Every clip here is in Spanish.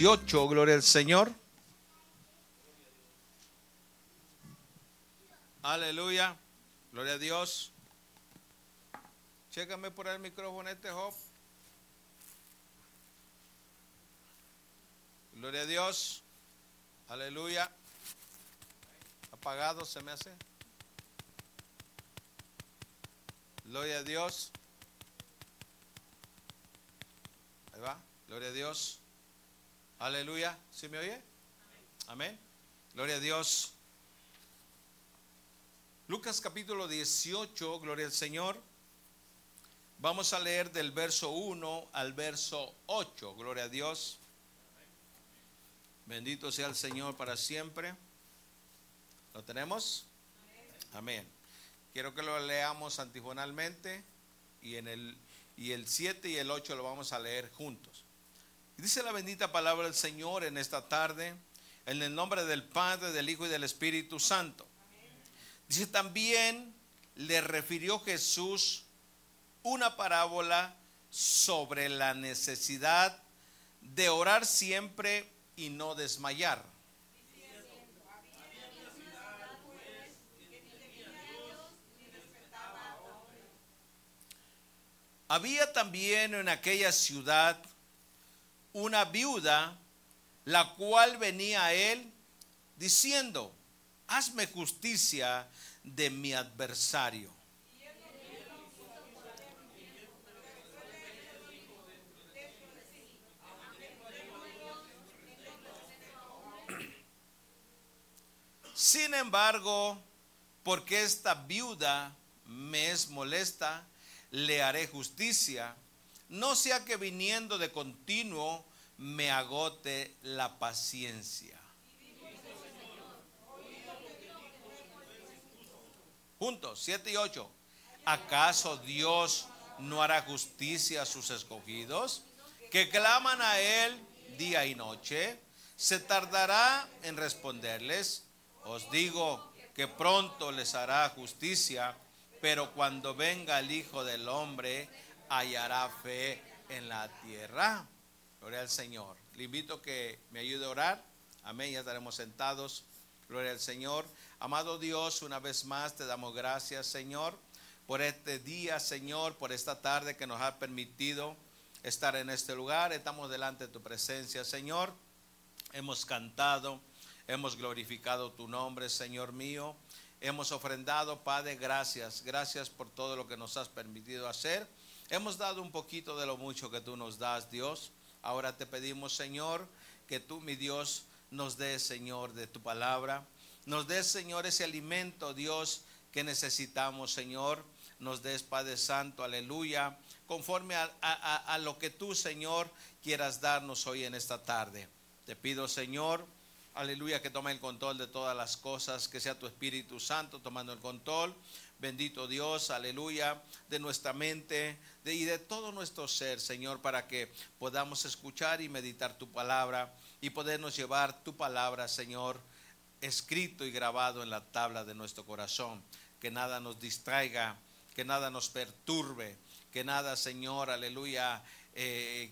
18, gloria al Señor. Aleluya, gloria a Dios. Chécame por el micrófono este Job. Gloria a Dios. Aleluya. Apagado se me hace. Gloria a Dios. Ahí va. Gloria a Dios. Aleluya. ¿Sí me oye? Amén. Gloria a Dios. Lucas capítulo 18, gloria al Señor. Vamos a leer del verso 1 al verso 8, gloria a Dios. Bendito sea el Señor para siempre. ¿Lo tenemos? Amén. Quiero que lo leamos antifonalmente y en el y el 7 y el 8 lo vamos a leer juntos. Dice la bendita palabra del Señor en esta tarde, en el nombre del Padre, del Hijo y del Espíritu Santo. Dice también le refirió Jesús una parábola sobre la necesidad de orar siempre y no desmayar. Había también en aquella ciudad una viuda, la cual venía a él diciendo, hazme justicia de mi adversario. Sin embargo, porque esta viuda me es molesta, le haré justicia, no sea que viniendo de continuo me agote la paciencia. Juntos, 7 y 8. ¿Acaso Dios no hará justicia a sus escogidos que claman a Él día y noche? ¿Se tardará en responderles? Os digo que pronto les hará justicia pero cuando venga el Hijo del Hombre, hallará fe en la tierra. Gloria al Señor. Le invito a que me ayude a orar. Amén. Ya estaremos sentados. Gloria al Señor. Amado Dios, una vez más te damos gracias, Señor, por este día, Señor, por esta tarde que nos ha permitido estar en este lugar. Estamos delante de tu presencia, Señor. Hemos cantado, hemos glorificado tu nombre, Señor mío. Hemos ofrendado, Padre, gracias. Gracias por todo lo que nos has permitido hacer. Hemos dado un poquito de lo mucho que tú nos das, Dios. Ahora te pedimos, Señor, que tú, mi Dios, nos des, Señor, de tu palabra. Nos des, Señor, ese alimento, Dios, que necesitamos, Señor. Nos des, Padre Santo, aleluya, conforme a, a lo que tú, Señor, quieras darnos hoy en esta tarde. Te pido, Señor, Aleluya, que tome el control de todas las cosas, que sea tu Espíritu Santo tomando el control. Bendito Dios, aleluya, de nuestra mente y de todo nuestro ser, Señor, para que podamos escuchar y meditar tu palabra y podernos llevar tu palabra, Señor, escrito y grabado en la tabla de nuestro corazón. Que nada nos distraiga, que nada nos perturbe, que nada, Señor, aleluya, eh,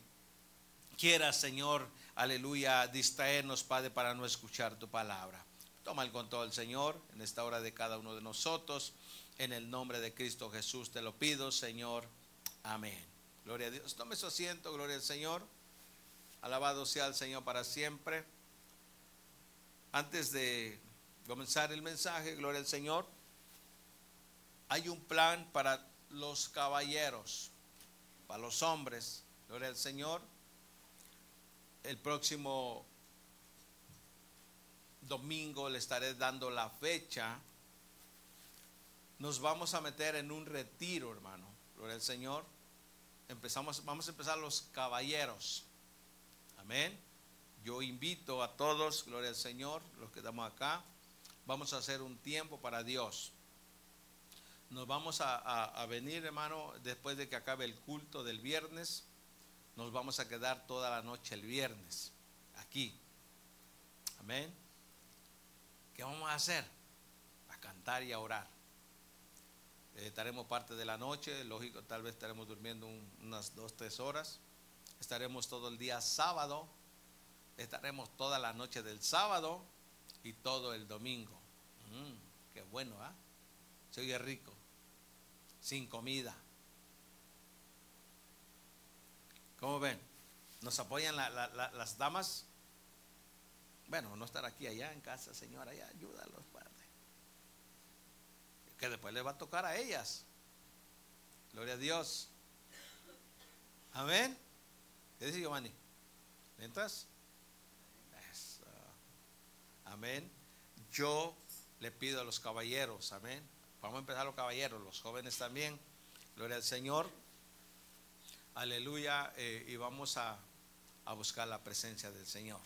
quiera, Señor, aleluya, distraernos, Padre, para no escuchar tu palabra. Toma el control, Señor, en esta hora de cada uno de nosotros. En el nombre de Cristo Jesús te lo pido, Señor. Amén. Gloria a Dios. Tome su asiento, gloria al Señor. Alabado sea el Señor para siempre. Antes de comenzar el mensaje, gloria al Señor, hay un plan para los caballeros, para los hombres, gloria al Señor el próximo domingo le estaré dando la fecha. Nos vamos a meter en un retiro, hermano. Gloria al Señor. Empezamos, vamos a empezar los caballeros. Amén. Yo invito a todos, gloria al Señor, los que estamos acá. Vamos a hacer un tiempo para Dios. Nos vamos a venir, hermano, después de que acabe el culto del viernes nos vamos a quedar toda la noche el viernes aquí. Amén. ¿Qué vamos a hacer? A cantar y a orar. Eh, estaremos parte de la noche, lógico, tal vez estaremos durmiendo unas dos, tres horas. Estaremos todo el día sábado estaremos toda la noche del sábado y todo el domingo. Mm, qué bueno, ¿ah? Se oye rico. Sin comida. ¿Cómo ven? ¿Nos apoyan las damas? Bueno, no estar aquí allá en casa, señora, ayúdalos. Que después les va a tocar a ellas. Gloria a Dios. Amén. ¿Qué dice Giovanni? ¿Mientras? Amén. Yo le pido a los caballeros, amén. Vamos a empezar los caballeros, los jóvenes también. Gloria al Señor. Aleluya. Eh, y vamos a, a, buscar la presencia del Señor.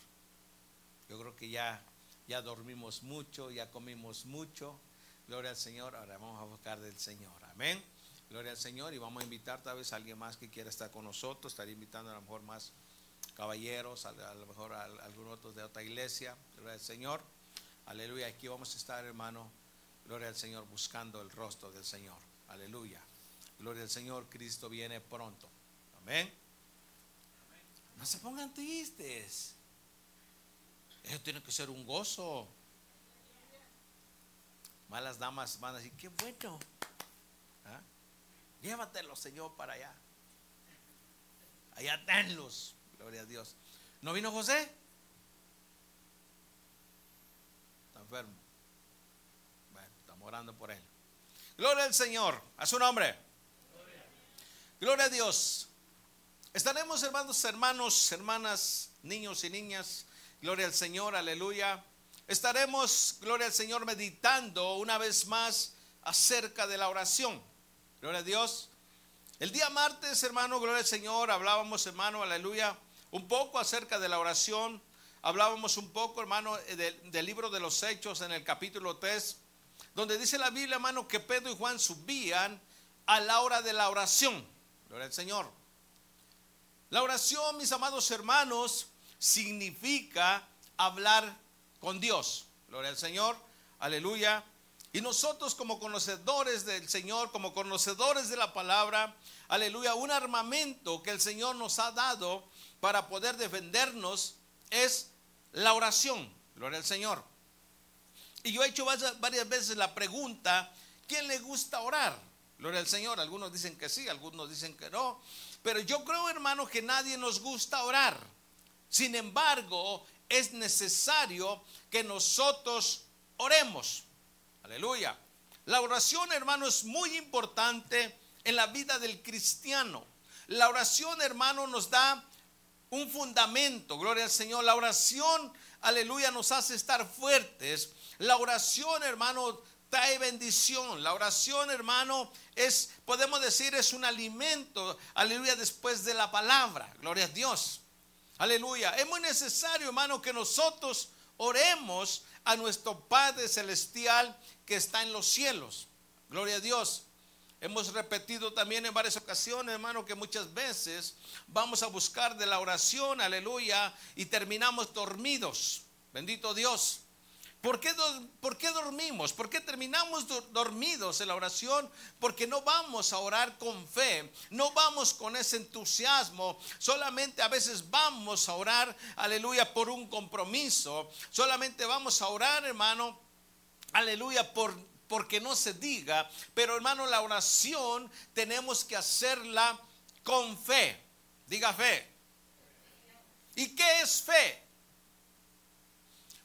Yo creo que ya, ya dormimos mucho, ya comimos mucho. Gloria al Señor. Ahora vamos a buscar del Señor. Amén. Gloria al Señor. Y vamos a invitar tal vez a alguien más que quiera estar con nosotros. Estaría invitando a lo mejor más caballeros, a, lo mejor a, algunos otros de otra iglesia. Gloria al Señor. Aleluya. Aquí vamos a estar, hermano. Gloria al Señor, buscando el rostro del Señor. Aleluya. Gloria al Señor. Cristo viene pronto. Amén. No se pongan tristes. Eso tiene que ser un gozo. Malas damas van a decir, qué bueno. ¿Ah? Llévatelo, Señor, para allá. Allá tenlos. Gloria a Dios. ¿No vino José? Está enfermo. Bueno, estamos orando por él. Gloria al Señor. A su nombre. Gloria a Dios. Estaremos, hermanos, hermanos, hermanas, niños y niñas. Gloria al Señor, aleluya. Estaremos, gloria al Señor, meditando una vez más acerca de la oración. Gloria a Dios. El día martes, hermano, gloria al Señor, hablábamos, hermano, aleluya, un poco acerca de la oración. Hablábamos un poco, hermano, del, libro de los Hechos en el capítulo 3, donde dice la Biblia, hermano, que Pedro y Juan subían a la hora de la oración. Gloria al Señor. La oración, mis amados hermanos, significa hablar con Dios. Gloria al Señor. Aleluya. Y nosotros como conocedores del Señor, como conocedores de la palabra, aleluya, un armamento que el Señor nos ha dado para poder defendernos es la oración. Gloria al Señor. Y yo he hecho varias veces la pregunta, ¿quién le gusta orar? Gloria al Señor. Algunos dicen que sí, algunos dicen que no. Pero yo creo, hermano, que nadie nos gusta orar. Sin embargo, es necesario que nosotros oremos. Aleluya. La oración, hermano, es muy importante en la vida del cristiano. La oración, hermano, nos da un fundamento. Gloria al Señor. La oración, aleluya, nos hace estar fuertes. La oración, hermano, trae bendición. La oración, hermano, es, podemos decir, es un alimento, aleluya, después de la palabra. Gloria a Dios. Aleluya. Es muy necesario, hermano, que nosotros oremos a nuestro Padre Celestial que está en los cielos. Gloria a Dios. Hemos repetido también en varias ocasiones, hermano, que muchas veces vamos a buscar de la oración, aleluya, y terminamos dormidos. Bendito Dios. ¿Por qué, ¿Por qué, dormimos? ¿Por qué terminamos dormidos en la oración? Porque no vamos a orar con fe, no vamos con ese entusiasmo, solamente a veces vamos a orar, aleluya, por un compromiso, solamente vamos a orar, hermano, aleluya, por, porque no se diga, pero hermano, la oración tenemos que hacerla con fe, diga fe. ¿Y qué es fe?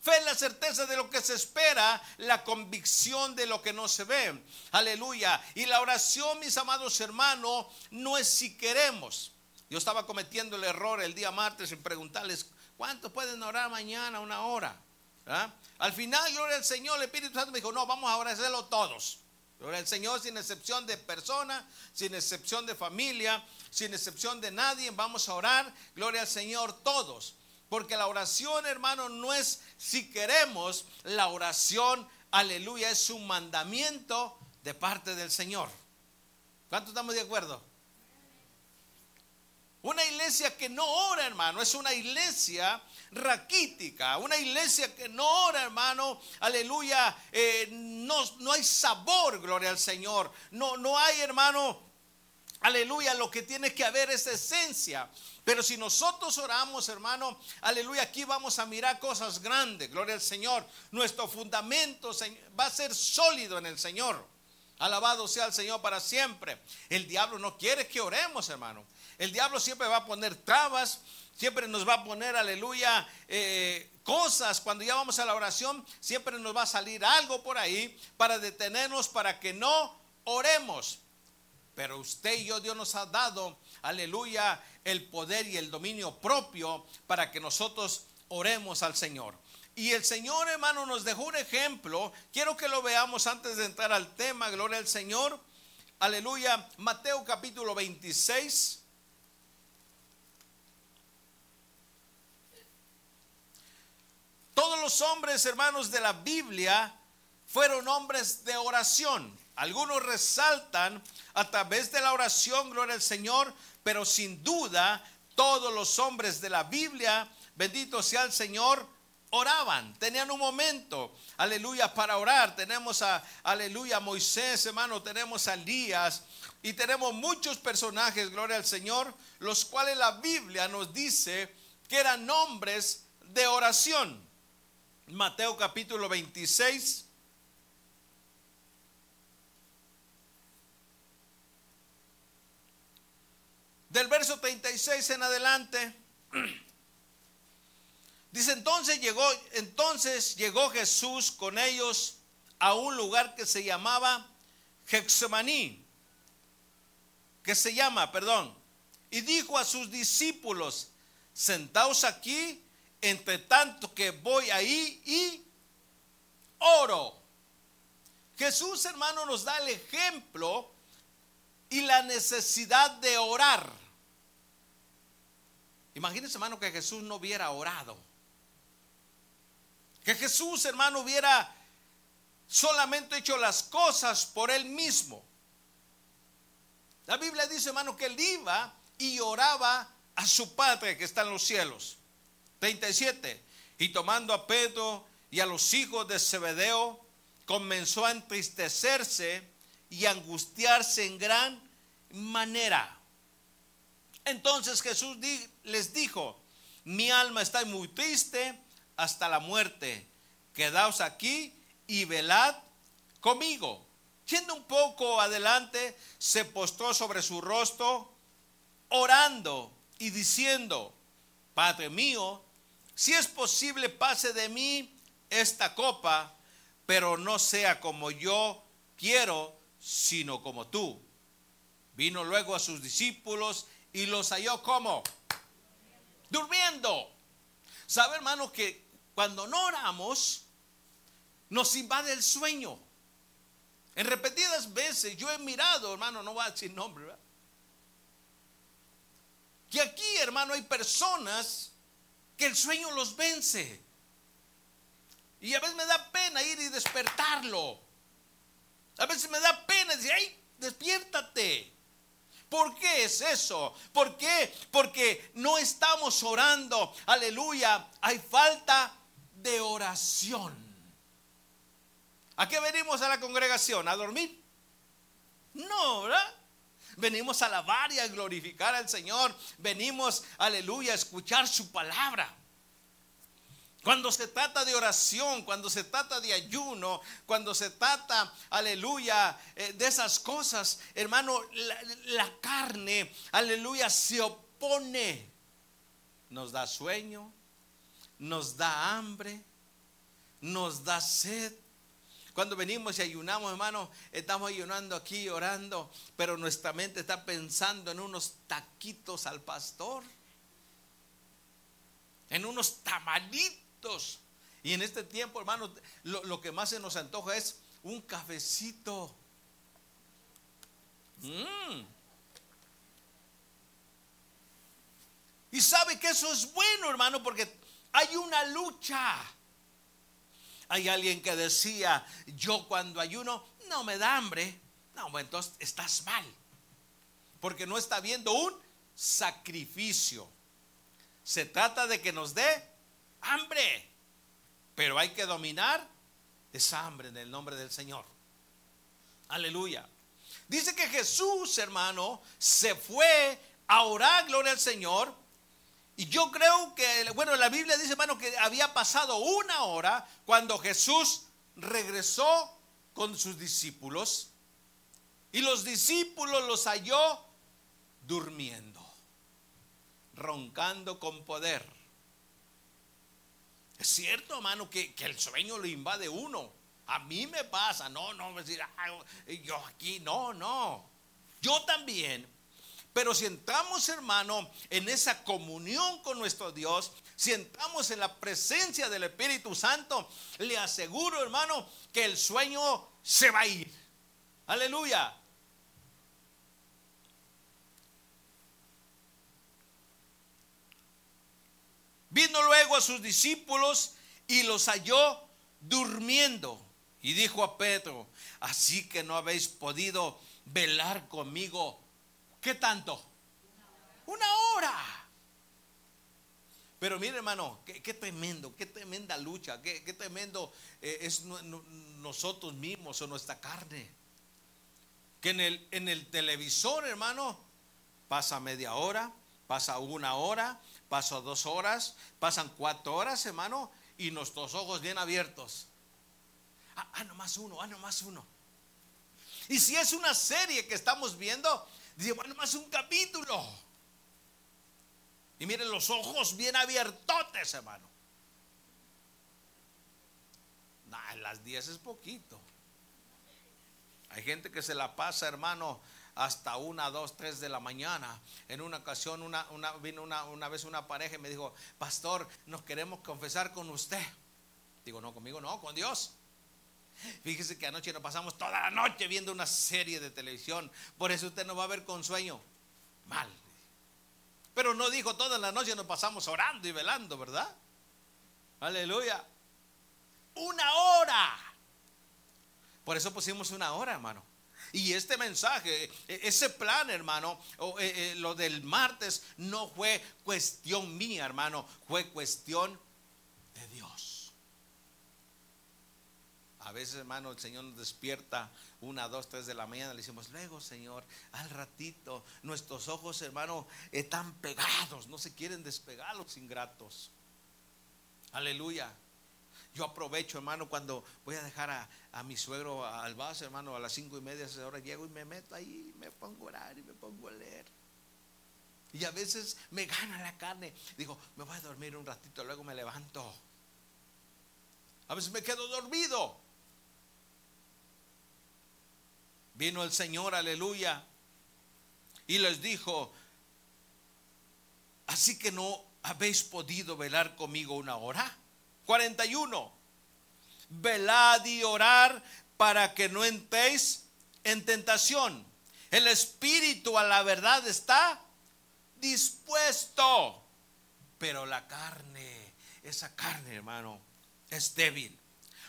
Fe es la certeza de lo que se espera, la convicción de lo que no se ve. Aleluya. Y la oración, mis amados hermanos, no es si queremos. Yo estaba cometiendo el error el día martes en preguntarles, ¿cuántos pueden orar mañana una hora? ¿Ah? Al final, gloria al Señor, el Espíritu Santo me dijo, no, vamos a hacerlo todos. Gloria al Señor, sin excepción de persona, sin excepción de familia, sin excepción de nadie, vamos a orar. Gloria al Señor, todos. Porque la oración, hermano, no es si queremos, la oración, aleluya, es un mandamiento de parte del Señor. ¿Cuántos estamos de acuerdo? Una iglesia que no ora, hermano, es una iglesia raquítica, una iglesia que no ora, hermano, aleluya, eh, no, no hay sabor, gloria al Señor. No, no hay, hermano, aleluya, lo que tiene que haber es esencia. Pero si nosotros oramos, hermano, aleluya, aquí vamos a mirar cosas grandes, gloria al Señor. Nuestro fundamento va a ser sólido en el Señor. Alabado sea el Señor para siempre. El diablo no quiere que oremos, hermano. El diablo siempre va a poner trabas, siempre nos va a poner, aleluya, eh, cosas. Cuando ya vamos a la oración, siempre nos va a salir algo por ahí para detenernos, para que no oremos. Pero usted y yo, Dios nos ha dado, aleluya, el poder y el dominio propio para que nosotros oremos al Señor. Y el Señor, hermano, nos dejó un ejemplo. Quiero que lo veamos antes de entrar al tema. Gloria al Señor. Aleluya. Mateo capítulo 26. Todos los hombres, hermanos, de la Biblia fueron hombres de oración. Algunos resaltan a través de la oración, gloria al Señor, pero sin duda todos los hombres de la Biblia, bendito sea el Señor, oraban, tenían un momento, aleluya, para orar. Tenemos a, aleluya, Moisés, hermano, tenemos a Elías y tenemos muchos personajes, gloria al Señor, los cuales la Biblia nos dice que eran hombres de oración. Mateo capítulo 26. Del verso 36 en adelante. Dice entonces llegó, entonces llegó Jesús con ellos a un lugar que se llamaba Hexemaní, que se llama, perdón, y dijo a sus discípulos, sentaos aquí, entre tanto que voy ahí y oro. Jesús, hermano, nos da el ejemplo y la necesidad de orar. Imagínense, hermano, que Jesús no hubiera orado. Que Jesús, hermano, hubiera solamente hecho las cosas por él mismo. La Biblia dice, hermano, que él iba y oraba a su Padre que está en los cielos. 37. Y tomando a Pedro y a los hijos de Zebedeo, comenzó a entristecerse y angustiarse en gran manera. Entonces Jesús les dijo, mi alma está muy triste hasta la muerte. Quedaos aquí y velad conmigo. Yendo un poco adelante, se postró sobre su rostro, orando y diciendo, Padre mío, si es posible, pase de mí esta copa, pero no sea como yo quiero, sino como tú. Vino luego a sus discípulos y los halló como durmiendo. ¿Sabe, hermano, que cuando no oramos, nos invade el sueño. En repetidas veces yo he mirado, hermano, no va a decir nombre. Que aquí, hermano, hay personas que el sueño los vence. Y a veces me da pena ir y despertarlo. A veces me da pena decir, ay, despiértate. ¿Por qué es eso? ¿Por qué? Porque no estamos orando. Aleluya. Hay falta de oración. ¿A qué venimos a la congregación? ¿A dormir? No, ¿verdad? Venimos a alabar y a glorificar al Señor. Venimos, aleluya, a escuchar su palabra. Cuando se trata de oración, cuando se trata de ayuno, cuando se trata, aleluya, eh, de esas cosas, hermano, la, la carne, aleluya, se opone. Nos da sueño, nos da hambre, nos da sed. Cuando venimos y ayunamos, hermano, estamos ayunando aquí, orando, pero nuestra mente está pensando en unos taquitos al pastor, en unos tamalitos. Y en este tiempo, hermano, lo, que más se nos antoja es un cafecito. Mm. Y sabe que eso es bueno, hermano, porque hay una lucha. Hay alguien que decía, yo cuando ayuno no me da hambre. No, entonces estás mal. Porque no está viendo un sacrificio. Se trata de que nos dé hambre. Pero hay que dominar esa hambre en el nombre del Señor. Aleluya. Dice que Jesús, hermano, se fue a orar, gloria al Señor. Y yo creo que, bueno, la Biblia dice, hermano, que había pasado una hora cuando Jesús regresó con sus discípulos. Y los discípulos los halló durmiendo, roncando con poder. Es cierto, hermano, que, el sueño lo invade uno. A mí me pasa, no, no, decir, yo aquí, no, no. Yo también. Pero si entramos, hermano, en esa comunión con nuestro Dios, si entramos en la presencia del Espíritu Santo, le aseguro, hermano, que el sueño se va a ir. Aleluya. Vino luego a sus discípulos y los halló durmiendo. Y dijo a Pedro, así que no habéis podido velar conmigo. ¿Qué tanto? Una hora. Pero mire hermano, qué, tremendo, qué tremenda lucha, qué, tremendo eh, es nosotros mismos o nuestra carne. Que en el, en el televisor, hermano, pasa media hora, pasa una hora, pasa dos horas, pasan cuatro horas, hermano, y nuestros ojos bien abiertos. Ah, ah, nomás uno, ah, nomás uno. Y si es una serie que estamos viendo, dice, bueno, más un capítulo. Y miren los ojos bien abiertotes, hermano. Nah, las 10 es poquito. Hay gente que se la pasa, hermano, hasta una, dos, tres de la mañana. En una ocasión una, vino una, una vez una pareja y me dijo, pastor, nos queremos confesar con usted. Digo, no, conmigo no, con Dios. Fíjese que anoche nos pasamos toda la noche viendo una serie de televisión. Por eso usted no va a ver con sueño. Mal. Pero no dijo toda la noche nos pasamos orando y velando, ¿verdad? Aleluya. Una hora. Por eso pusimos una hora, hermano. Y este mensaje, e, ese plan, hermano, o, e, e, lo del martes, no fue cuestión mía, hermano, fue cuestión de Dios. A veces, hermano, el Señor nos despierta una, dos, tres de la mañana. Le decimos, luego, Señor, al ratito, nuestros ojos, hermano, están pegados, no se quieren despegar los ingratos. Aleluya. Yo aprovecho, hermano, cuando voy a dejar a, mi suegro al vaso, hermano, a las cinco y media, ahora llego y me meto ahí, me pongo a orar y me pongo a leer. Y a veces me gana la carne. Digo, me voy a dormir un ratito, luego me levanto. A veces me quedo dormido. Vino el Señor, aleluya, y les dijo, así que no habéis podido velar conmigo una hora. 41. Velad y orar para que no entréis en tentación. El espíritu a la verdad está dispuesto, pero la carne, esa carne, hermano, es débil.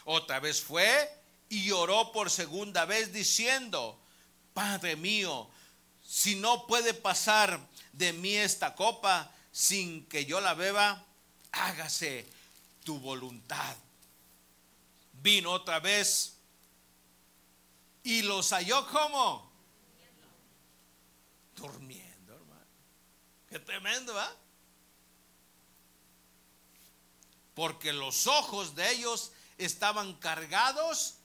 Otra vez fue y oró por segunda vez diciendo, Padre mío, si no puede pasar de mí esta copa sin que yo la beba, hágase tu voluntad. Vino otra vez y los halló como durmiendo, hermano. Qué tremendo, ¿va? Porque los ojos de ellos estaban cargados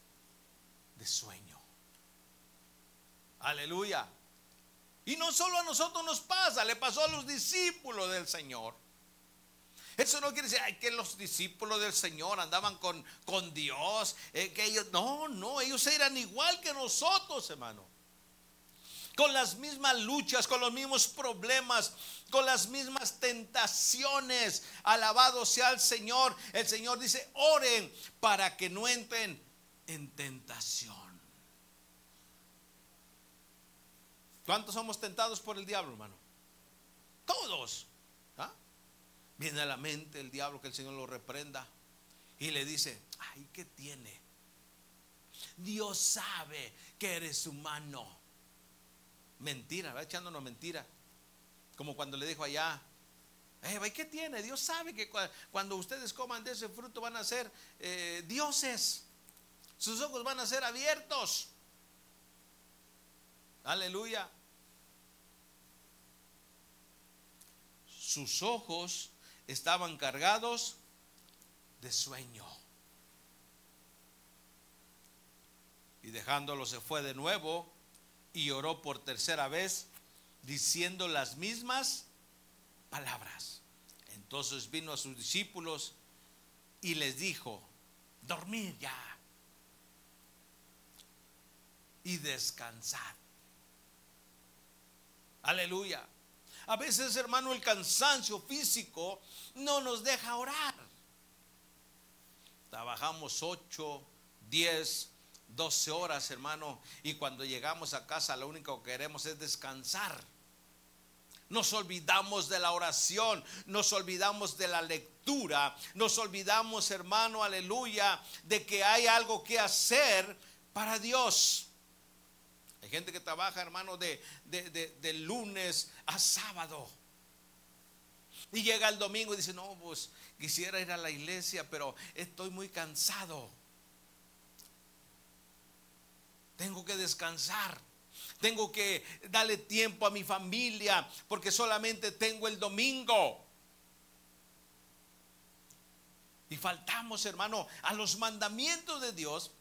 de sueño. Aleluya. Y no solo a nosotros nos pasa, le pasó a los discípulos del Señor. Eso no quiere decir que los discípulos del Señor andaban con, con Dios, eh, que ellos, no, no, ellos eran igual que nosotros, hermano. Con las mismas luchas, con los mismos problemas, con las mismas tentaciones. Alabado sea el Señor. El Señor dice, oren para que no entren en tentación. ¿Cuántos somos tentados por el diablo, hermano? Todos. Viene a la mente el diablo que el Señor lo reprenda y le dice, ay, ¿qué tiene? Dios sabe que eres humano. Mentira, va echándonos mentira. Como cuando le dijo allá, eh, ¿qué tiene? Dios sabe que cuando ustedes coman de ese fruto van a ser eh, dioses. Sus ojos van a ser abiertos. Aleluya. Sus ojos estaban cargados de sueño. Y dejándolo se fue de nuevo y oró por tercera vez diciendo las mismas palabras. Entonces vino a sus discípulos y les dijo, dormid ya y descansad. Aleluya. A veces, hermano, el cansancio físico no nos deja orar. Trabajamos 8, 10, 12 horas, hermano, y cuando llegamos a casa lo único que queremos es descansar. Nos olvidamos de la oración, nos olvidamos de la lectura, nos olvidamos, hermano, aleluya, de que hay algo que hacer para Dios. Hay gente que trabaja, hermano, de, de, lunes a sábado. Y llega el domingo y dice, no, pues quisiera ir a la iglesia, pero estoy muy cansado. Tengo que descansar. Tengo que darle tiempo a mi familia porque solamente tengo el domingo. Y faltamos, hermano, a los mandamientos de Dios,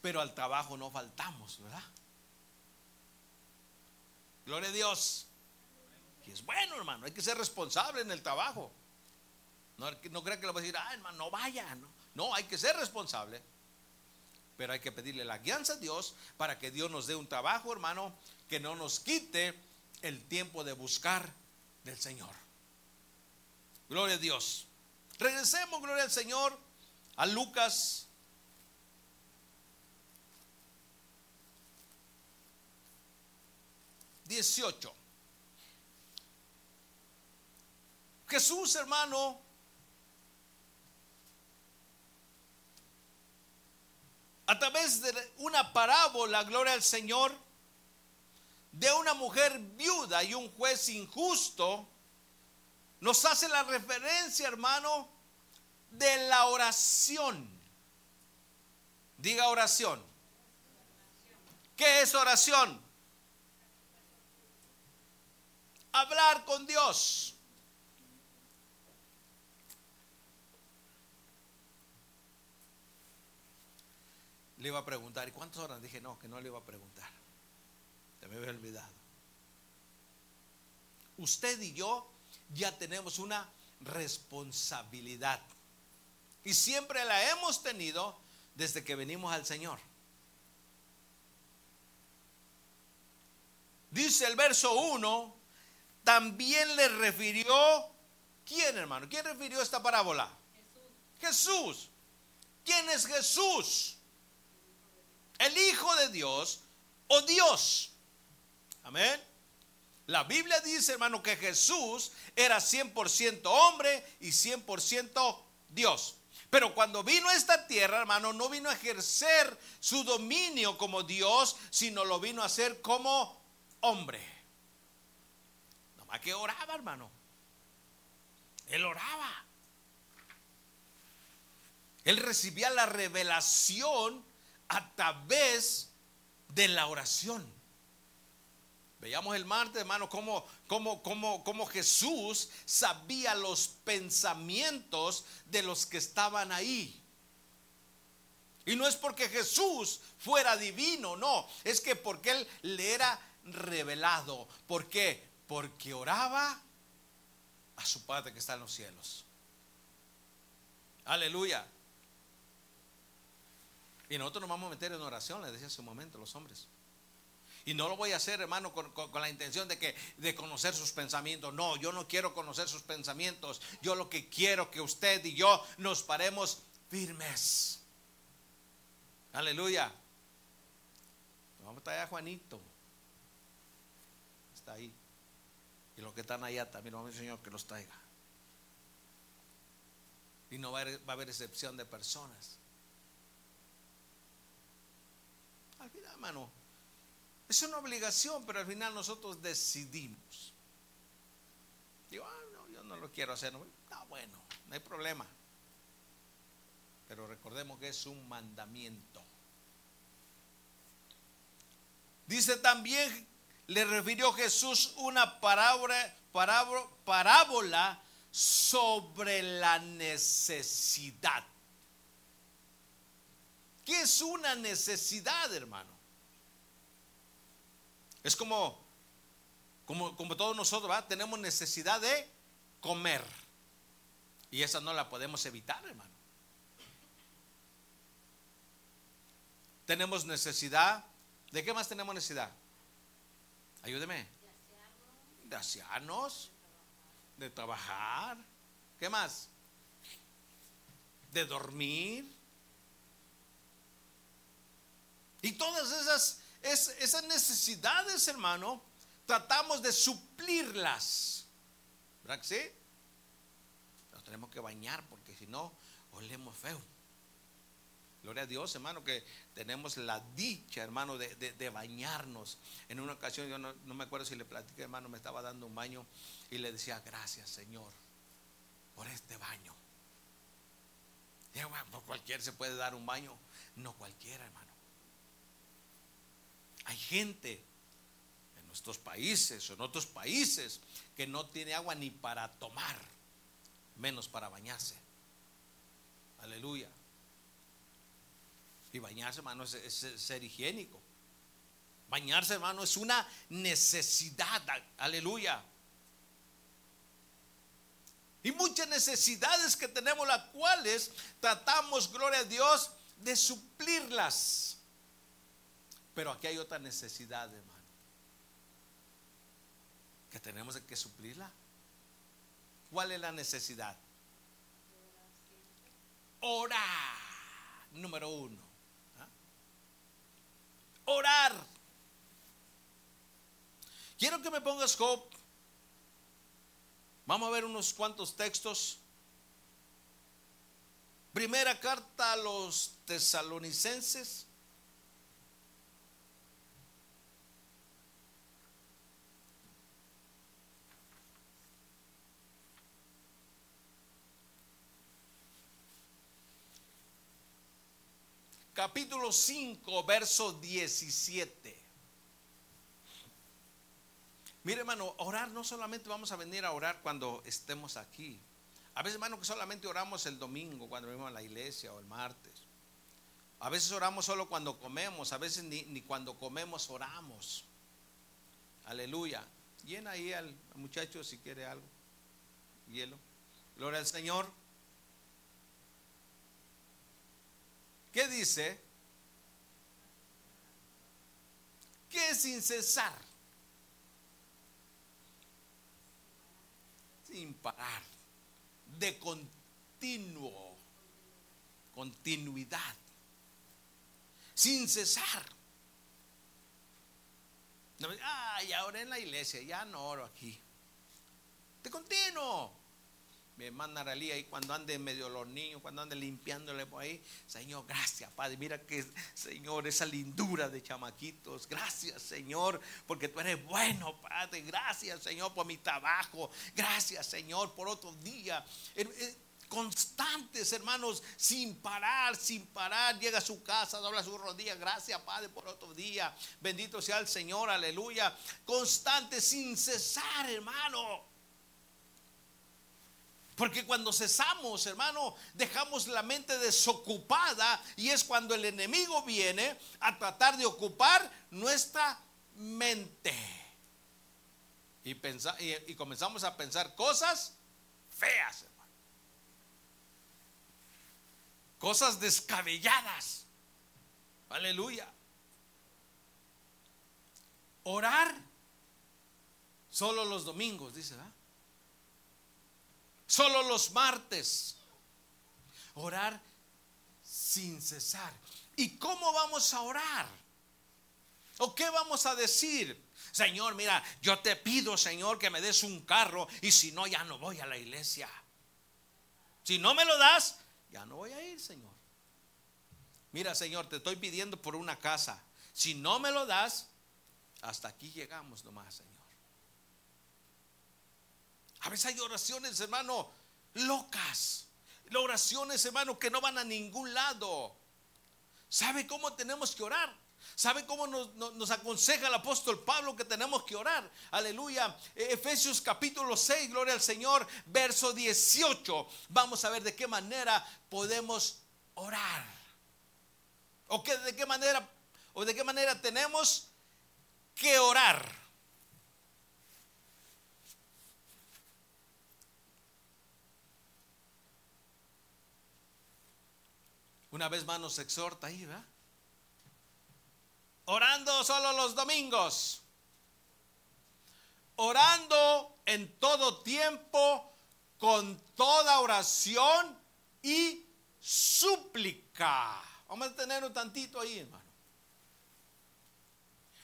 pero al trabajo no faltamos, ¿verdad? Gloria a Dios. Y es bueno, hermano, hay que ser responsable en el trabajo. No, no que le voy a decir, ah, hermano, no vaya. No, no, hay que ser responsable. Pero hay que pedirle la guianza a Dios para que Dios nos dé un trabajo, hermano, que no nos quite el tiempo de buscar del Señor. Gloria a Dios. Regresemos, gloria al Señor, a Lucas 18. Jesús, hermano, a través de una parábola, gloria al Señor, de una mujer viuda y un juez injusto, nos hace la referencia, hermano, de la oración. Diga oración. ¿Qué es oración? Hablar con Dios. Le iba a preguntar, ¿y cuántas horas? Dije, no, que no le iba a preguntar. Se me había olvidado. Usted y yo ya tenemos una responsabilidad. Y siempre la hemos tenido desde que venimos al Señor. Dice el verso 1, también le refirió, ¿quién hermano? ¿Quién refirió esta parábola? Jesús. ¿Quién es Jesús? El Hijo de Dios o Dios. Amén. La Biblia dice, hermano, que Jesús era 100% hombre y 100% Dios. Pero cuando vino a esta tierra, hermano, no vino a ejercer su dominio como Dios, sino lo vino a hacer como hombre. ¿A qué oraba, hermano? Él oraba. Él recibía la revelación a través de la oración. Veíamos el martes, hermano, cómo, cómo, cómo, cómo Jesús sabía los pensamientos de los que estaban ahí. Y no es porque Jesús fuera divino, no, es que porque Él le era revelado. ¿Por qué? Porque oraba a su Padre que está en los cielos. Aleluya. Y nosotros nos vamos a meter en oración, le decía hace un momento los hombres. Y no lo voy a hacer, hermano, con, la intención de que de conocer sus pensamientos. No, yo no quiero conocer sus pensamientos. Yo lo que quiero que usted y yo nos paremos firmes. Aleluya. Vamos a estar allá, Juanito. Está ahí. Los que están allá también vamos a Señor que los traiga. Y no va a, haber, excepción de personas. Al final, hermano, es una obligación, pero al final nosotros decidimos. Digo, ah, no, yo no lo quiero hacer. No, bueno, no hay problema. Pero recordemos que es un mandamiento. Dice también le refirió Jesús una parábola, sobre la necesidad. ¿Qué es una necesidad, hermano? Es como, como, como todos nosotros, tenemos necesidad de comer. Y esa no la podemos evitar, hermano. Tenemos necesidad. ¿De qué más tenemos necesidad? Ayúdeme. De asearnos, de trabajar. ¿Qué más? De dormir. Y todas esas, esas necesidades, hermano, tratamos de suplirlas. ¿Verdad que sí? Nos tenemos que bañar porque si no, olemos feo. Gloria a Dios, hermano, que tenemos la dicha, hermano, de, bañarnos. En una ocasión, yo no, me acuerdo si le platiqué, hermano, me estaba dando un baño y le decía, gracias, Señor, por este baño. Y bueno, cualquiera se puede dar un baño. No cualquiera, hermano. Hay gente en nuestros países o en otros países que no tiene agua ni para tomar, menos para bañarse. Aleluya. Y bañarse, hermano, es, ser higiénico. Bañarse, hermano, es una necesidad. Aleluya. Y muchas necesidades que tenemos, las cuales tratamos, gloria a Dios, de suplirlas. Pero aquí hay otra necesidad, hermano. Que tenemos que suplirla. ¿Cuál es la necesidad? Orar. Número uno orar. Quiero que me pongas Job. Vamos a ver unos cuantos textos. Primera carta a los tesalonicenses. capítulo 5, verso 17. Mire, hermano, orar no solamente vamos a venir a orar cuando estemos aquí. A veces, hermano, que solamente oramos el domingo cuando venimos a la iglesia o el martes. A veces oramos solo cuando comemos, a veces ni, ni cuando comemos oramos. Aleluya. Llena ahí al muchacho si quiere algo. Hielo. Gloria al Señor. ¿Qué dice? Que sin cesar, sin parar, de continuo, continuidad, sin cesar. Ah, ya oré en la iglesia, ya no oro aquí. De continuo mi hermana Aralía ahí cuando ande medio los niños, cuando ande limpiándole por ahí, Señor, gracias, Padre. Mira que, Señor, esa lindura de chamaquitos. Gracias, Señor, porque tú eres bueno, Padre. Gracias, Señor, por mi trabajo. Gracias, Señor, por otro día. Constantes, hermanos, sin parar, sin parar. Llega a su casa, dobla sus rodillas. Gracias, Padre, por otro día. Bendito sea el Señor, aleluya. Constante, sin cesar, hermano. Porque cuando cesamos, hermano, dejamos la mente desocupada y es cuando el enemigo viene a tratar de ocupar nuestra mente. Y, comenzamos a pensar cosas feas, hermano. Cosas descabelladas. Aleluya. Orar solo los domingos, dice, ¿verdad? Solo los martes. Orar sin cesar. ¿Y cómo vamos a orar? ¿O qué vamos a decir? Señor, mira, yo te pido, Señor, que me des un carro y si no, ya no voy a la iglesia. Si no me lo das, ya no voy a ir, Señor. Mira, Señor, te estoy pidiendo por una casa. Si no me lo das, hasta aquí llegamos nomás, Señor. A veces hay oraciones, hermano, locas. Oraciones, hermano, que no van a ningún lado. ¿Sabe cómo tenemos que orar? ¿Sabe cómo nos, aconseja el apóstol Pablo que tenemos que orar? Aleluya. E, Efesios capítulo 6, gloria al Señor, verso 18. Vamos a ver de qué manera podemos orar. O que, de qué manera o de qué manera tenemos que orar. Una vez más nos exhorta ahí, ¿verdad? Orando solo los domingos. Orando en todo tiempo, con toda oración y súplica. Vamos a tener un tantito ahí, hermano.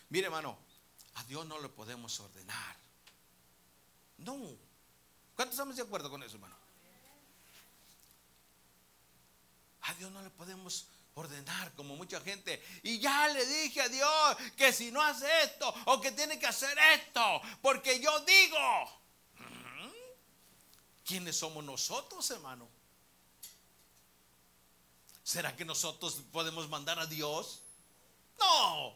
Mire, hermano, a Dios no le podemos ordenar. No. ¿Cuántos estamos de acuerdo con eso, hermano? A Dios no le podemos ordenar como mucha gente. Y ya le dije a Dios que si no hace esto o que tiene que hacer esto, porque yo digo, ¿quiénes somos nosotros, hermano? ¿Será que nosotros podemos mandar a Dios? No.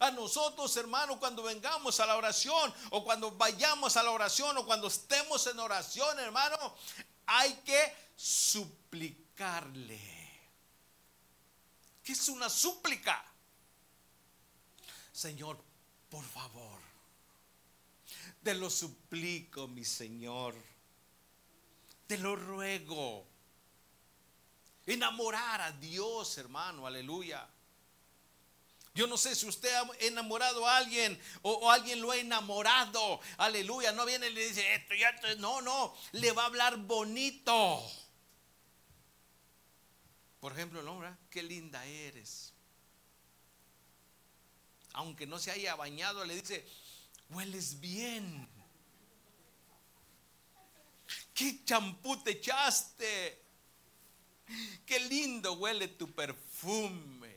A nosotros, hermano, cuando vengamos a la oración o cuando vayamos a la oración o cuando estemos en oración, hermano, hay que suplicarle. ¿Qué es una súplica? Señor, por favor, te lo suplico, mi Señor. Te lo ruego. Enamorar a Dios, hermano, aleluya. Yo no sé si usted ha enamorado a alguien o, alguien lo ha enamorado. Aleluya. No viene y le dice esto y esto. No, no. Le va a hablar bonito. Por ejemplo, el hombre, qué linda eres. Aunque no se haya bañado, le dice, hueles bien. ¿Qué champú te echaste? Qué lindo huele tu perfume.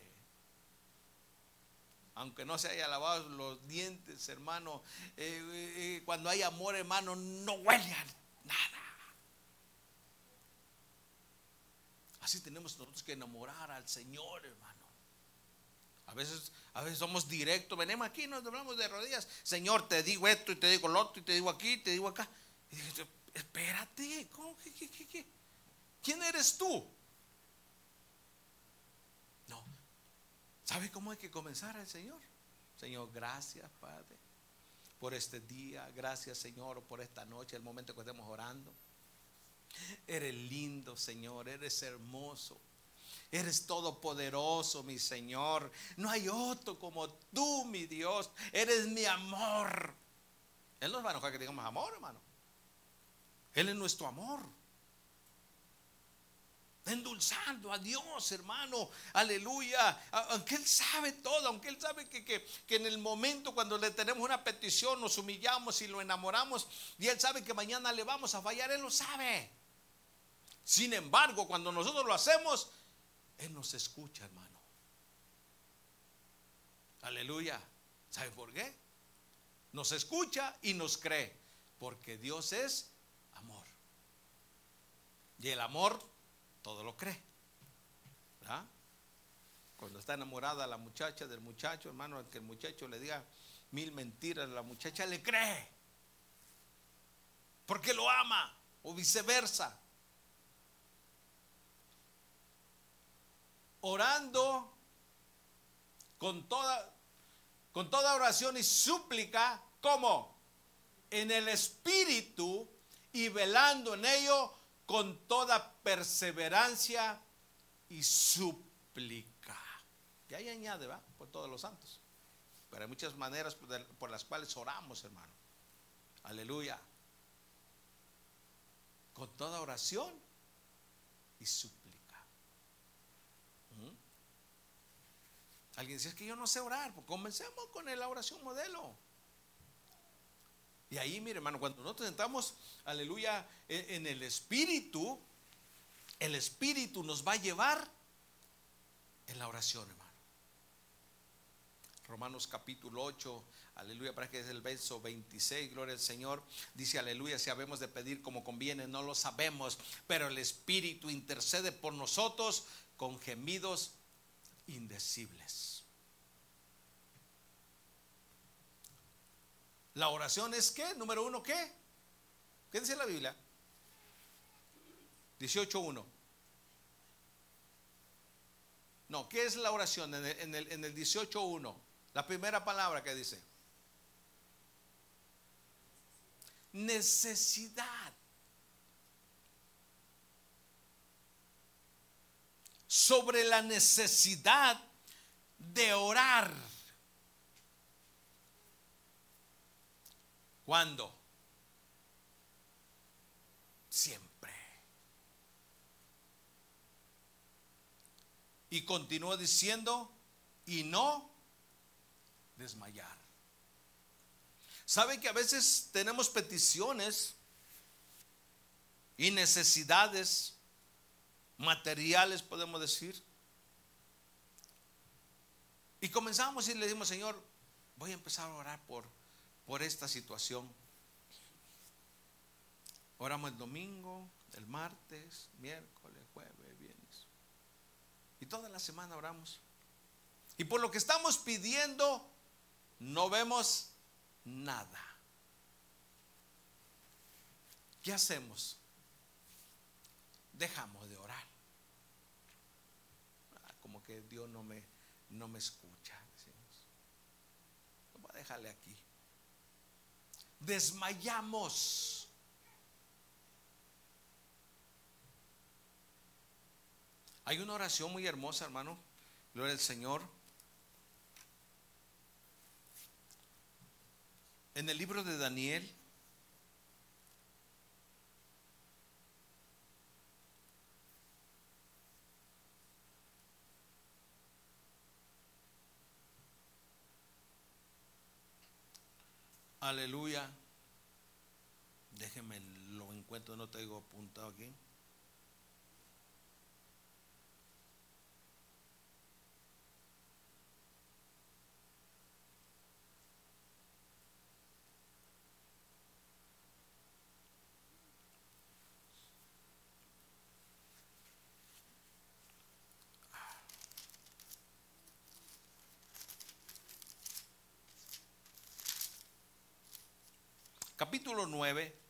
Aunque no se haya lavado los dientes, hermano, eh, eh, eh, cuando hay amor, hermano, no huele a nada. Así tenemos nosotros que enamorar al Señor, hermano. A veces, a veces somos directos, venimos aquí, nos hablamos de rodillas. Señor, te digo esto y te digo lo otro y te digo aquí, y te digo acá. Y dije, espérate, ¿cómo? ¿Quién eres tú? No. ¿Sabe cómo hay que comenzar al Señor? Señor, gracias, Padre, por este día. Gracias, Señor, por esta noche, el momento que estemos orando. Eres lindo, Señor, eres hermoso. Eres todopoderoso, mi Señor. No hay otro como tú, mi Dios. Eres mi amor. Él nos va a enojar que digamos amor, hermano. Él es nuestro amor. Endulzando a Dios, hermano. Aleluya. Aunque Él sabe todo, aunque Él sabe que, que en el momento cuando le tenemos una petición nos humillamos y lo enamoramos. Y Él sabe que mañana le vamos a fallar. Él lo sabe. Sin embargo, cuando nosotros lo hacemos, Él nos escucha, hermano. Aleluya. ¿Sabe por qué? Nos escucha y nos cree. Porque Dios es amor. Y el amor todo lo cree. ¿verdad? Cuando está enamorada la muchacha del muchacho, hermano, que el muchacho le diga mil mentiras, la muchacha le cree. Porque lo ama. O viceversa. Orando con toda, con toda oración y súplica, como en el Espíritu y velando en ello con toda perseverancia y súplica. Y ahí añade, ¿va? Por todos los santos. Pero hay muchas maneras por las cuales oramos, hermano. Aleluya. Con toda oración y súplica. Alguien dice, es que yo no sé orar. Pues comencemos con la oración modelo. Y ahí, mire, hermano, cuando nosotros entramos, aleluya, en, el Espíritu, el Espíritu nos va a llevar en la oración, hermano. Romanos capítulo 8, aleluya, para que es el verso 26, gloria al Señor. Dice, aleluya, si habemos de pedir como conviene, no lo sabemos, pero el Espíritu intercede por nosotros con gemidos indecibles. La oración es qué? Número uno, ¿qué? ¿Qué dice la Biblia? 18.1. No, ¿qué es la oración en el, en el, en el 18.1? La primera palabra que dice. Necesidad. Sobre la necesidad de orar. ¿Cuándo? Siempre. Y continúa diciendo, y no desmayar. ¿Sabe que a veces tenemos peticiones y necesidades materiales, podemos decir? Y comenzamos y le decimos, Señor, voy a empezar a orar por, por esta situación. Oramos el domingo, el martes, miércoles, jueves, viernes. Y toda la semana oramos. Y por lo que estamos pidiendo, no vemos nada. ¿Qué hacemos? Dejamos de orar. Ah, como que Dios no me, no me escucha. Decimos. Voy a dejarle aquí. Desmayamos. Hay una oración muy hermosa, hermano. Gloria al Señor. En el libro de Daniel. Aleluya. Déjeme lo encuentro, no tengo apuntado aquí. Capítulo 9.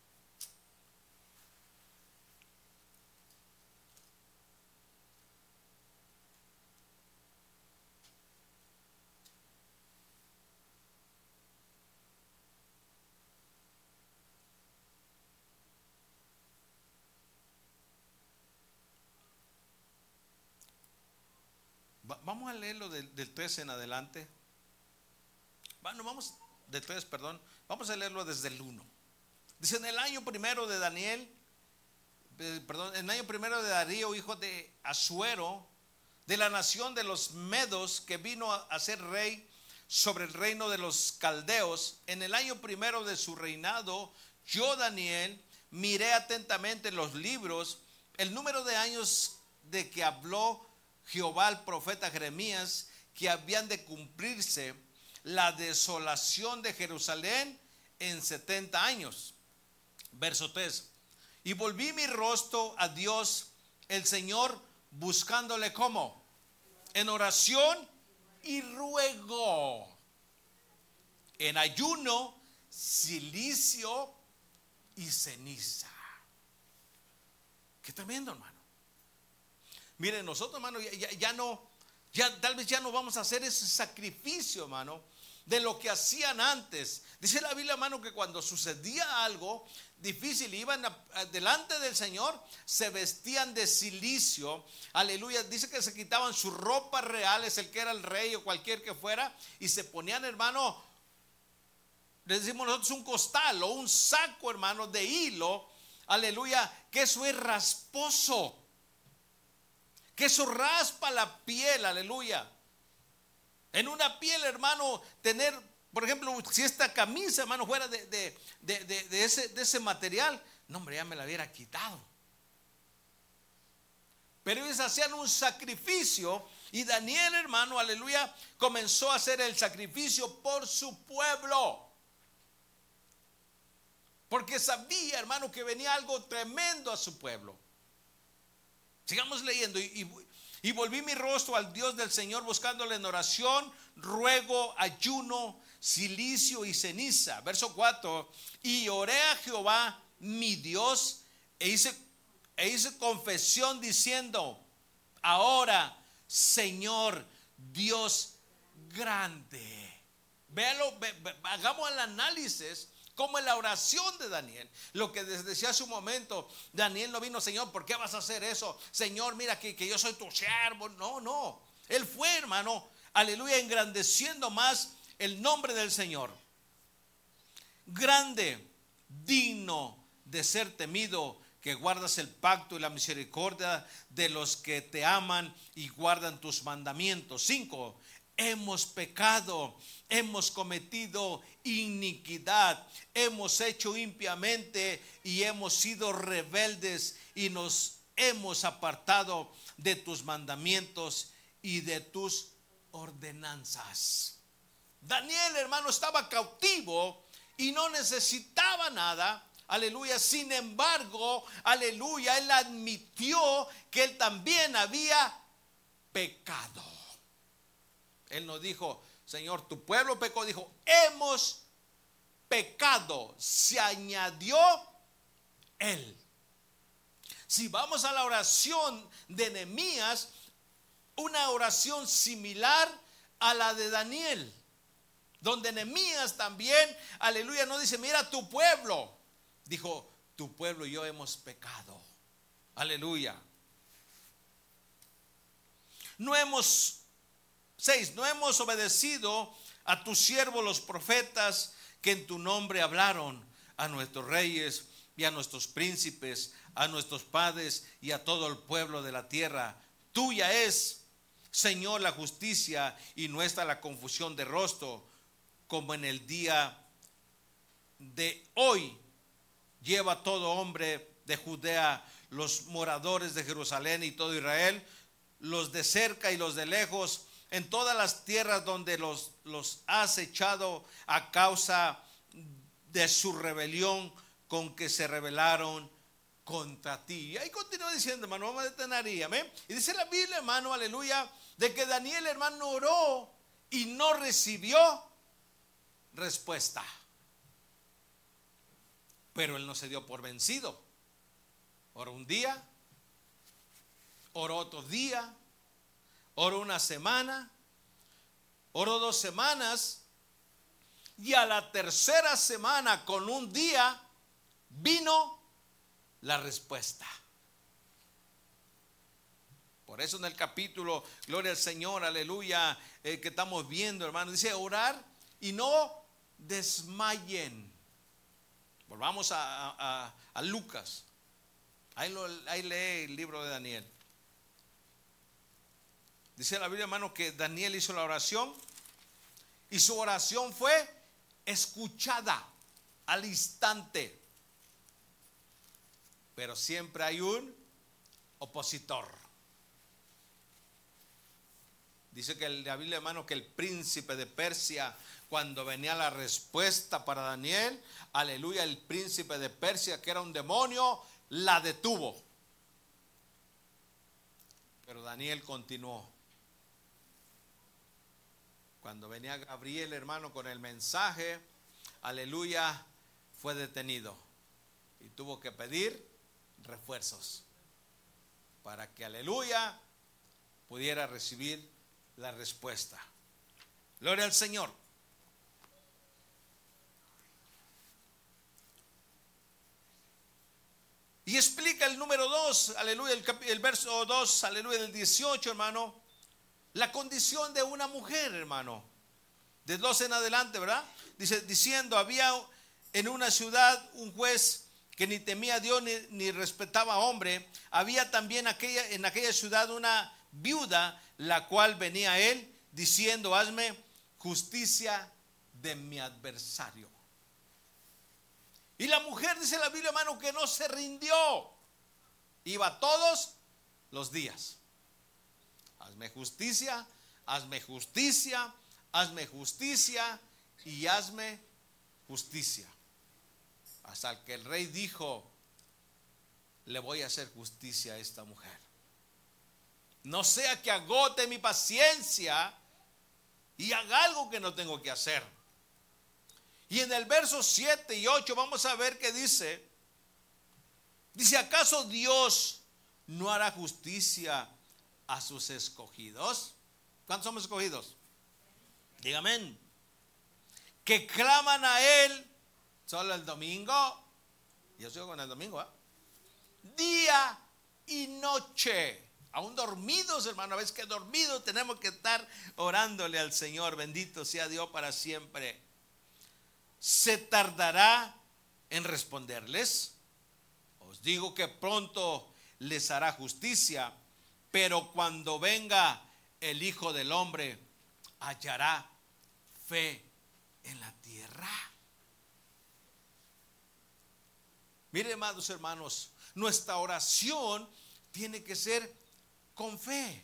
Vamos a leerlo del, del 13 en adelante. Bueno, vamos, del 3, perdón. Vamos a leerlo desde el 1. Dice, en el año primero de Daniel, eh, perdón, en el año primero de Darío, hijo de Asuero, de la nación de los Medos, que vino a ser rey sobre el reino de los caldeos, en el año primero de su reinado, yo, Daniel, miré atentamente los libros, el número de años de que habló Jehová el profeta Jeremías, que habían de cumplirse la desolación de Jerusalén en 70 años. Verso 3. Y volví mi rostro a Dios, el Señor, buscándole como en oración y ruego, en ayuno, silicio y ceniza. Qué tremendo, hermano. Miren, nosotros, hermano, ya, ya no, ya tal vez ya no vamos a hacer ese sacrificio, hermano de lo que hacían antes. Dice la Biblia, hermano, que cuando sucedía algo difícil, iban delante del Señor, se vestían de silicio. Aleluya. Dice que se quitaban sus ropas reales, el que era el rey o cualquier que fuera, y se ponían, hermano, le decimos nosotros un costal o un saco, hermano, de hilo. Aleluya. Que eso es rasposo. Que eso raspa la piel. Aleluya. En una piel, hermano, tener, por ejemplo, si esta camisa, hermano, fuera de, ese, de ese material, no, hombre, ya me la hubiera quitado. Pero ellos hacían un sacrificio y Daniel, hermano, aleluya, comenzó a hacer el sacrificio por su pueblo. Porque sabía, hermano, que venía algo tremendo a su pueblo. Sigamos leyendo Y volví mi rostro al Dios del Señor buscándole en oración, ruego, ayuno, silicio y ceniza. Verso 4. Y oré a Jehová, mi Dios, e hice, e hice confesión diciendo, ahora, Señor, Dios grande. Véalo, hagamos el análisis como en la oración de Daniel. Lo que decía hace un momento, Daniel no vino, Señor, ¿por qué vas a hacer eso? Señor, mira que, que yo soy tu siervo. No, no. Él fue, hermano, aleluya, engrandeciendo más el nombre del Señor. Grande, digno de ser temido, que guardas el pacto y la misericordia de los que te aman y guardan tus mandamientos. Cinco, hemos pecado, hemos cometido iniquidad, hemos hecho impiamente y hemos sido rebeldes y nos hemos apartado de tus mandamientos y de tus ordenanzas. Daniel, hermano, estaba cautivo y no necesitaba nada. Aleluya. Sin embargo, aleluya, él admitió que él también había pecado. Él no dijo, Señor, tu pueblo pecó. Dijo, hemos pecado. Se añadió él. Si vamos a la oración de Nehemías, una oración similar a la de Daniel, donde Nehemías también, aleluya, no dice, mira tu pueblo, dijo, tu pueblo y yo hemos pecado. Aleluya. No hemos No hemos obedecido a tus siervos los profetas que en tu nombre hablaron a nuestros reyes y a nuestros príncipes, a nuestros padres y a todo el pueblo de la tierra. Tuya es, Señor, la justicia y nuestra la confusión de rostro, como en el día de hoy lleva todo hombre de Judea, los moradores de Jerusalén y todo Israel, los de cerca y los de lejos, en todas las tierras donde los, los has echado a causa de su rebelión con que se rebelaron contra ti. Y ahí continúa diciendo, hermano, vamos a detener amén. Y dice la Biblia, hermano, aleluya, de que Daniel, hermano, oró y no recibió respuesta. Pero él no se dio por vencido. Oró un día, oró otro día, Oro una semana, oro dos semanas, y a la tercera semana, con un día, vino la respuesta. Por eso en el capítulo, gloria al Señor, aleluya, eh, que estamos viendo, hermano, dice orar y no desmayen. Volvamos a, Lucas. Ahí, ahí lee el libro de Daniel. Dice la Biblia, hermano, que Daniel hizo la oración y su oración fue escuchada al instante. Pero siempre hay un opositor. Dice que la Biblia, hermano, que el príncipe de Persia, cuando venía la respuesta para Daniel, aleluya, el príncipe de Persia, que era un demonio, la detuvo. Pero Daniel continuó. Cuando venía Gabriel, hermano, con el mensaje, aleluya, fue detenido y tuvo que pedir refuerzos para que, aleluya, pudiera recibir la respuesta. Gloria al Señor. Y explica el número 2, aleluya, el, verso 2, aleluya, del 18, hermano la condición de una mujer, hermano. De dos en adelante, ¿verdad? Dice, diciendo, había en una ciudad un juez que ni temía a Dios ni, respetaba a hombre. Había también aquella, en aquella ciudad una viuda, la cual venía a él diciendo, hazme justicia de mi adversario. Y la mujer, dice la Biblia, hermano, que no se rindió. Iba todos los días hazme justicia, hazme justicia, hazme justicia y hazme justicia. Hasta que el rey dijo, le voy a hacer justicia a esta mujer. No sea que agote mi paciencia y haga algo que no tengo que hacer. Y en el verso 7 y 8 vamos a ver que dice, dice, ¿acaso Dios no hará justicia a sus escogidos? ¿Cuántos somos escogidos? Dígame. Que claman a Él solo el domingo. Yo sigo con el domingo. ¿eh? Día y noche aún dormidos, hermano, a veces que dormidos tenemos que estar orándole al Señor, bendito sea Dios para siempre. ¿Se tardará en responderles? Os digo que pronto les hará justicia, pero cuando venga el Hijo del Hombre, hallará fe en la tierra. Mire, amados hermanos, nuestra oración tiene que ser con fe.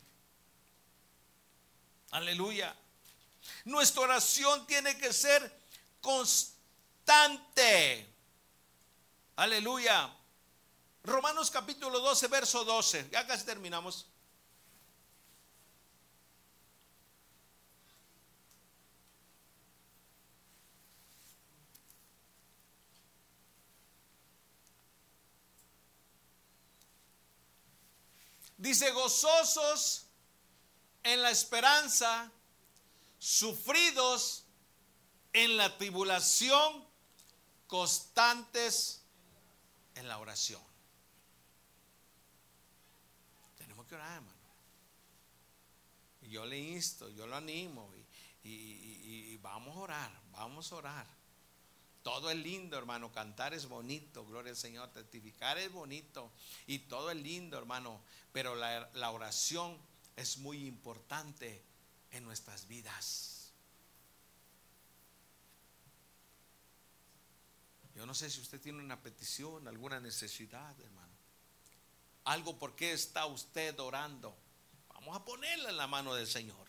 Aleluya. Nuestra oración tiene que ser constante. Aleluya. Romanos capítulo 12, verso 12. Ya casi terminamos. Dice, gozosos en la esperanza, sufridos en la tribulación, constantes en la oración. Tenemos que orar, hermano. Yo le insto, yo lo animo y, y vamos a orar, vamos a orar. Todo es lindo, hermano. Cantar es bonito, gloria al Señor. Testificar es bonito. Y todo es lindo, hermano. Pero la, oración es muy importante en nuestras vidas. Yo no sé si usted tiene una petición, alguna necesidad, hermano. Algo por qué está usted orando. Vamos a ponerla en la mano del Señor.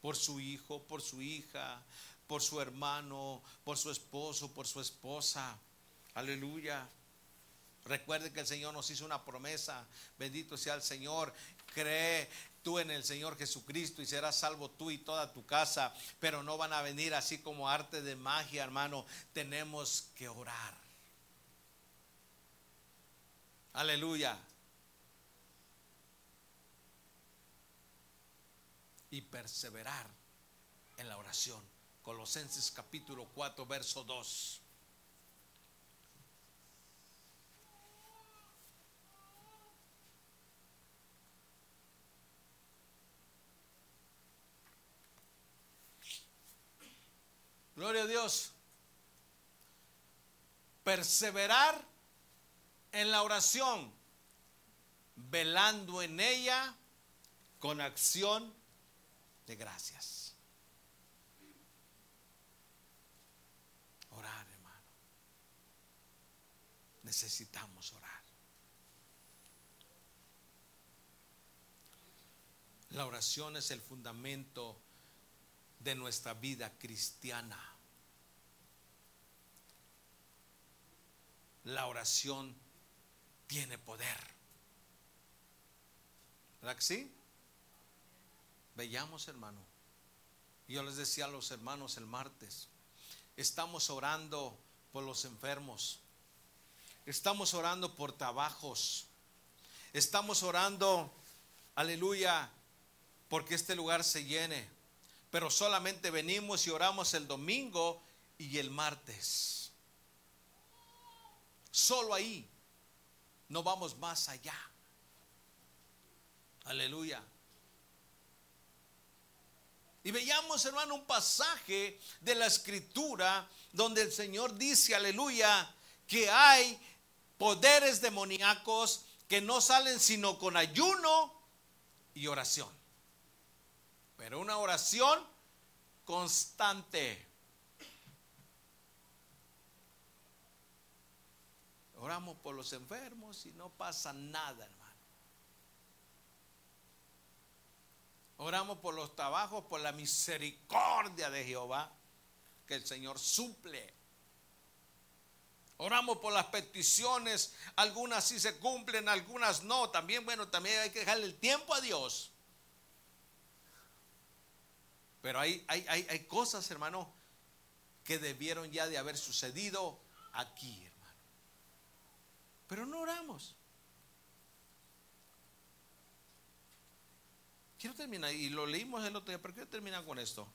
Por su hijo, por su hija, por su hermano, por su esposo, por su esposa. Aleluya. Recuerde que el Señor nos hizo una promesa. Bendito sea el Señor. Cree tú en el Señor Jesucristo y serás salvo tú y toda tu casa. Pero no van a venir así como arte de magia, hermano. Tenemos que orar. Aleluya. Y perseverar en la oración. Colosenses capítulo 4, verso 2. Gloria a Dios. Perseverar en la oración, velando en ella con acción de gracias. Necesitamos orar. La oración es el fundamento de nuestra vida cristiana. La oración tiene poder. ¿Verdad que sí? Veamos, hermano. Yo les decía a los hermanos el martes, estamos orando por los enfermos. Estamos orando por trabajos. Estamos orando, aleluya, porque este lugar se llene. Pero solamente venimos y oramos el domingo y el martes. Solo ahí. No vamos más allá. Aleluya. Y veamos, hermano, un pasaje de la escritura donde el Señor dice, aleluya, que hay poderes demoníacos que no salen sino con ayuno y oración. Pero una oración constante. Oramos por los enfermos y no pasa nada, hermano. Oramos por los trabajos, por la misericordia de Jehová, que el Señor suple. Oramos por las peticiones, algunas sí se cumplen, algunas no. También, bueno, también hay que dejarle el tiempo a Dios. Pero hay, hay, hay, cosas, hermano, que debieron ya de haber sucedido aquí, hermano. Pero no oramos. Quiero terminar, y lo leímos el otro día, pero quiero terminar con esto.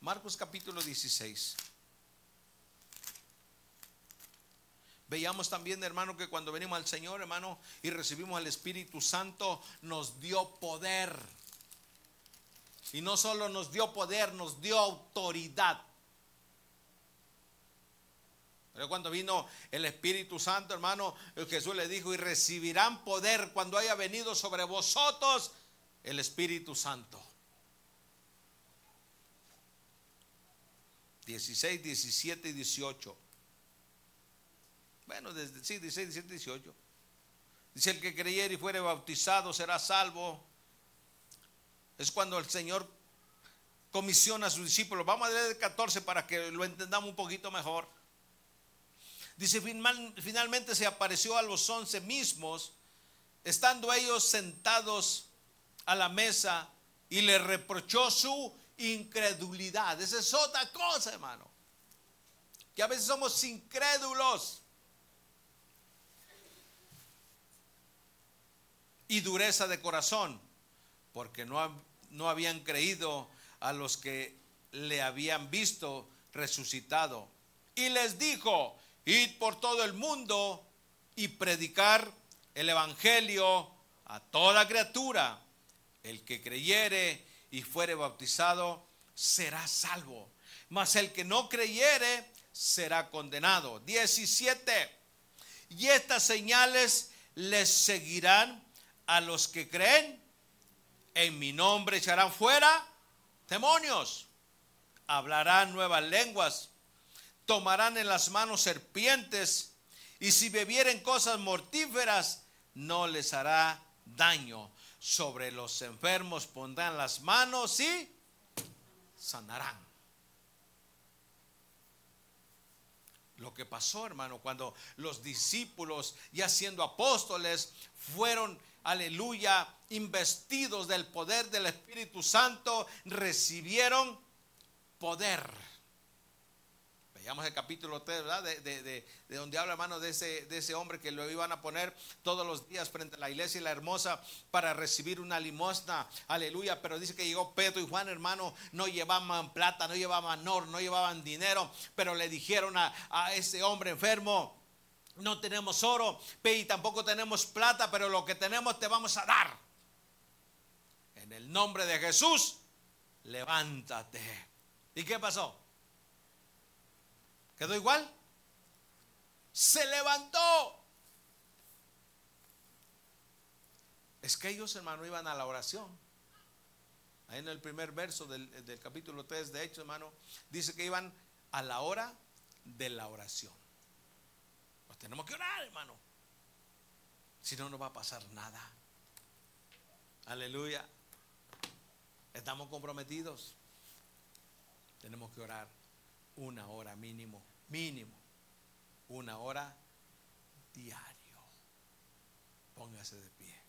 Marcos capítulo 16. Veíamos también, hermano, que cuando venimos al Señor, hermano, y recibimos al Espíritu Santo, nos dio poder. Y no solo nos dio poder, nos dio autoridad. Pero cuando vino el Espíritu Santo, hermano, Jesús le dijo, y recibirán poder cuando haya venido sobre vosotros el Espíritu Santo. 16, 17 y 18. Bueno, desde, sí, 16, 17, 18. Dice, el que creyere y fuere bautizado será salvo. Es cuando el Señor comisiona a sus discípulos. Vamos a leer el 14 para que lo entendamos un poquito mejor. Dice, finalmente se apareció a los once mismos, estando ellos sentados a la mesa y le reprochó su incredulidad. Esa es otra cosa, hermano. Que a veces somos incrédulos. Y dureza de corazón, porque no, no habían creído a los que le habían visto resucitado. Y les dijo, id por todo el mundo y predicar el Evangelio a toda criatura. El que creyere y fuere bautizado será salvo, mas el que no creyere será condenado. 17. Y estas señales les seguirán a los que creen, en mi nombre echarán fuera demonios, hablarán nuevas lenguas, tomarán en las manos serpientes, y si bebieren cosas mortíferas, no les hará daño. Sobre los enfermos pondrán las manos y sanarán. Lo que pasó, hermano, cuando los discípulos, ya siendo apóstoles, fueron aleluya, investidos del poder del Espíritu Santo, recibieron poder. Veamos el capítulo 3, ¿verdad? De, donde habla, hermano, de ese, hombre que lo iban a poner todos los días frente a la iglesia y la hermosa para recibir una limosna. Aleluya. Pero dice que llegó Pedro y Juan, hermano, no llevaban plata, no llevaban oro, no llevaban dinero. Pero le dijeron a ese hombre enfermo, no tenemos oro y tampoco tenemos plata, pero lo que tenemos te vamos a dar. En el nombre de Jesús, levántate. ¿Y qué pasó? ¿Quedó igual? Se levantó. Es que ellos, hermano, iban a la oración. Ahí en el primer verso del, del capítulo 3, de hecho, hermano, dice que iban a la hora de la oración. Tenemos que orar, hermano. Si no, no va a pasar nada. Aleluya. Estamos comprometidos. Tenemos que orar una hora mínimo, mínimo. Una hora diario. Póngase de pie.